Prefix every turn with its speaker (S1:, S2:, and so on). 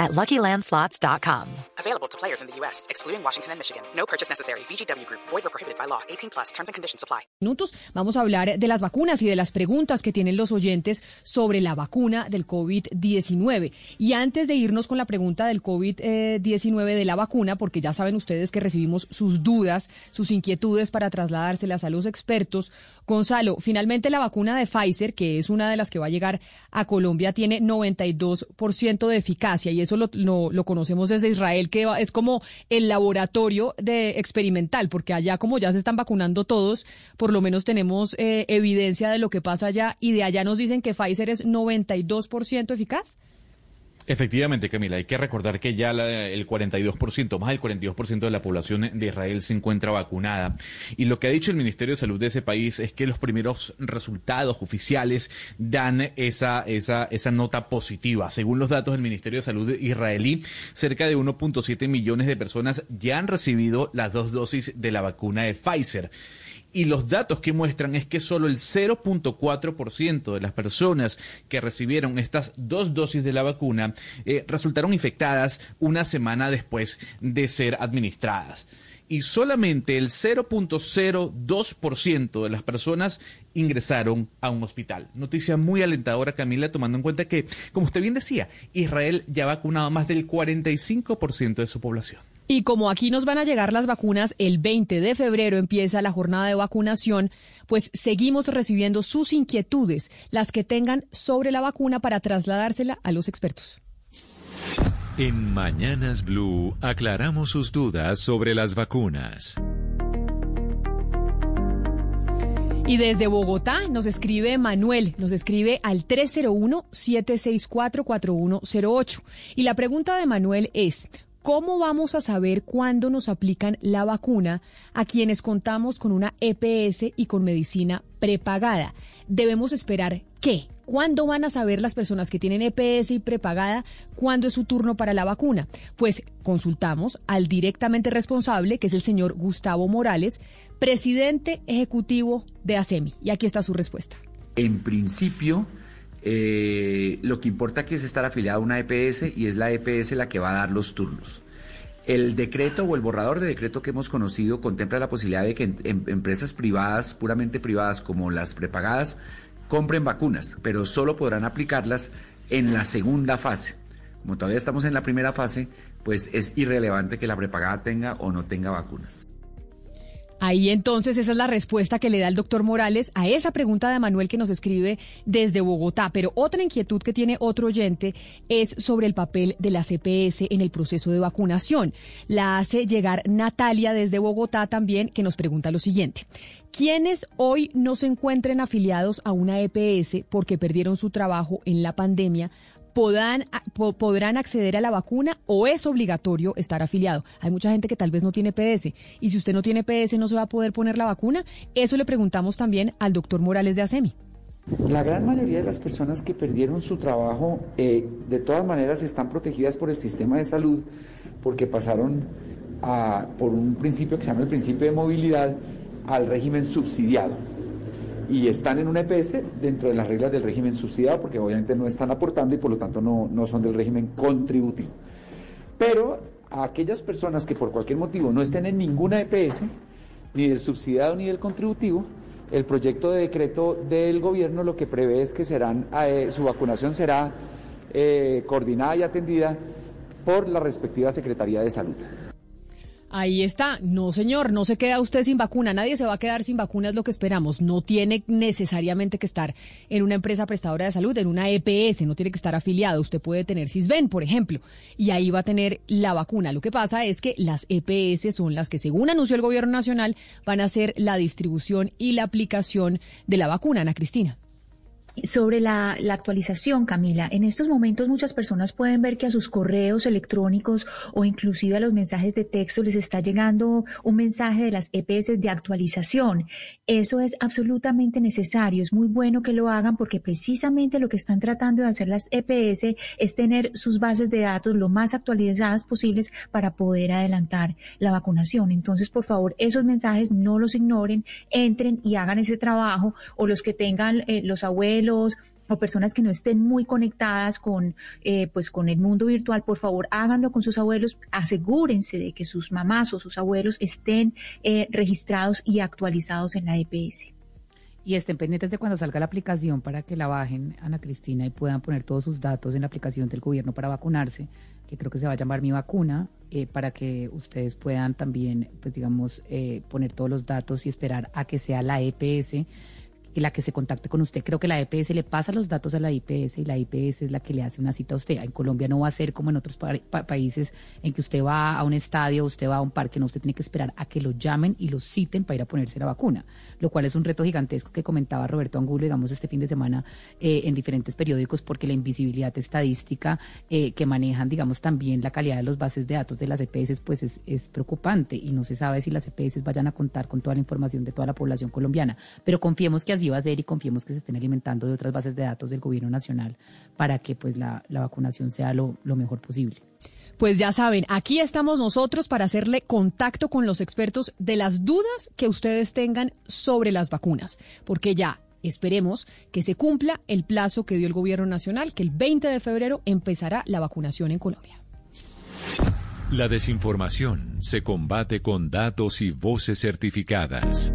S1: at LuckyLandSlots.com.
S2: Available to players in the U.S., excluding Washington and Michigan. No purchase necessary. VGW Group. Void or prohibited by law. 18 plus. Terms and conditions apply.
S3: Minutos. Vamos a hablar de las vacunas y de las preguntas que tienen los oyentes sobre la vacuna del COVID-19. Y antes de irnos con la pregunta del COVID-19 de la vacuna, porque ya saben ustedes que recibimos sus dudas, sus inquietudes para trasladárselas a los expertos, Gonzalo, finalmente la vacuna de Pfizer, que es una de las que va a llegar a Colombia, tiene 92% de eficacia y eso lo, lo, conocemos desde Israel que es como el laboratorio de experimental, porque allá como ya se están vacunando todos, por lo menos tenemos eh, evidencia de lo que pasa allá y de allá nos dicen que Pfizer es 92% eficaz.
S4: Efectivamente, Camila, hay que recordar que ya el 42%, más del 42% de la población de Israel se encuentra vacunada. Y lo que ha dicho el Ministerio de Salud de ese país es que los primeros resultados oficiales dan esa, esa, esa nota positiva. Según los datos del Ministerio de Salud israelí, cerca de 1.7 millones de personas ya han recibido las dos dosis de la vacuna de Pfizer y los datos que muestran es que solo el 0.4% de las personas que recibieron estas dos dosis de la vacuna eh, resultaron infectadas una semana después de ser administradas. Y solamente el 0.02% de las personas ingresaron a un hospital. Noticia muy alentadora, Camila, tomando en cuenta que, como usted bien decía, Israel ya ha vacunado más del 45% de su población.
S3: Y como aquí nos van a llegar las vacunas, el 20 de febrero empieza la jornada de vacunación, pues seguimos recibiendo sus inquietudes, las que tengan sobre la vacuna para trasladársela a los expertos.
S5: En Mañanas Blue aclaramos sus dudas sobre las vacunas.
S3: Y desde Bogotá nos escribe Manuel, nos escribe al 301-764-4108. Y la pregunta de Manuel es, ¿Cómo vamos a saber cuándo nos aplican la vacuna a quienes contamos con una EPS y con medicina prepagada? Debemos esperar qué? ¿Cuándo van a saber las personas que tienen EPS y prepagada cuándo es su turno para la vacuna? Pues consultamos al directamente responsable, que es el señor Gustavo Morales, presidente ejecutivo de ASEMI. Y aquí está su respuesta.
S6: En principio, eh, lo que importa aquí es estar afiliado a una EPS y es la EPS la que va a dar los turnos. El decreto o el borrador de decreto que hemos conocido contempla la posibilidad de que em, empresas privadas, puramente privadas como las prepagadas, compren vacunas, pero solo podrán aplicarlas en la segunda fase. Como todavía estamos en la primera fase, pues es irrelevante que la prepagada tenga o no tenga vacunas.
S3: Ahí entonces esa es la respuesta que le da el doctor Morales a esa pregunta de Manuel que nos escribe desde Bogotá. Pero otra inquietud que tiene otro oyente es sobre el papel de la CPS en el proceso de vacunación. La hace llegar Natalia desde Bogotá también que nos pregunta lo siguiente. ¿Quiénes hoy no se encuentren afiliados a una EPS porque perdieron su trabajo en la pandemia podrán, podrán acceder a la vacuna o es obligatorio estar afiliado. Hay mucha gente que tal vez no tiene PS y si usted no tiene PS no se va a poder poner la vacuna. Eso le preguntamos también al doctor Morales de ASEMI.
S7: La gran mayoría de las personas que perdieron su trabajo eh, de todas maneras están protegidas por el sistema de salud porque pasaron a, por un principio que se llama el principio de movilidad al régimen subsidiado y están en un EPS dentro de las reglas del régimen subsidiado, porque obviamente no están aportando y por lo tanto no, no son del régimen contributivo. Pero a aquellas personas que por cualquier motivo no estén en ninguna EPS, ni del subsidiado ni del contributivo, el proyecto de decreto del gobierno lo que prevé es que serán, eh, su vacunación será eh, coordinada y atendida por la respectiva Secretaría de Salud.
S3: Ahí está. No, señor, no se queda usted sin vacuna. Nadie se va a quedar sin vacuna, es lo que esperamos. No tiene necesariamente que estar en una empresa prestadora de salud, en una EPS, no tiene que estar afiliado. Usted puede tener CISBEN, por ejemplo, y ahí va a tener la vacuna. Lo que pasa es que las EPS son las que, según anunció el gobierno nacional, van a hacer la distribución y la aplicación de la vacuna, Ana Cristina.
S8: Sobre la, actualización, Camila, en estos momentos muchas personas pueden ver que a sus correos electrónicos o inclusive a los mensajes de texto les está llegando un mensaje de las EPS de actualización. Eso es absolutamente necesario, es muy bueno que lo hagan porque precisamente lo que están tratando de hacer las EPS es tener sus bases de datos lo más actualizadas posibles para poder adelantar la vacunación. Entonces, por favor, esos mensajes no los ignoren, entren y hagan ese trabajo o los que tengan eh, los abuelos, o personas que no estén muy conectadas con, eh, pues con el mundo virtual, por favor háganlo con sus abuelos, asegúrense de que sus mamás o sus abuelos estén eh, registrados y actualizados en la EPS.
S9: Y estén pendientes de cuando salga la aplicación para que la bajen, Ana Cristina, y puedan poner todos sus datos en la aplicación del gobierno para vacunarse, que creo que se va a llamar Mi Vacuna, eh, para que ustedes puedan también, pues digamos, poner todos los datos y esperar a que sea la EPS la que se contacte con usted. Creo que la EPS le pasa los datos a la IPS y la IPS es la que le hace una cita a usted. En Colombia no va a ser como en otros países en que usted va a un estadio, usted va a un parque, no, usted tiene que esperar a que lo llamen y lo citen para ir a ponerse la vacuna, lo cual es un reto gigantesco que comentaba Roberto Angulo, digamos, este fin de semana eh, en diferentes periódicos, porque la invisibilidad estadística eh, que manejan, digamos, también la calidad de los bases de datos de las EPS, pues es, es preocupante y no se sabe si las EPS vayan a contar con toda la información de toda la población colombiana. Pero confiemos que así va a ser y confiemos que se estén alimentando de otras bases de datos del gobierno nacional para que pues la, vacunación sea lo, lo mejor posible. Pues ya saben, aquí estamos nosotros para hacerle contacto con los expertos de las dudas que ustedes tengan sobre las vacunas, porque ya esperemos que se cumpla el plazo que dio el gobierno nacional, que el 20 de febrero empezará la vacunación en Colombia.
S5: La desinformación se combate con datos y voces certificadas.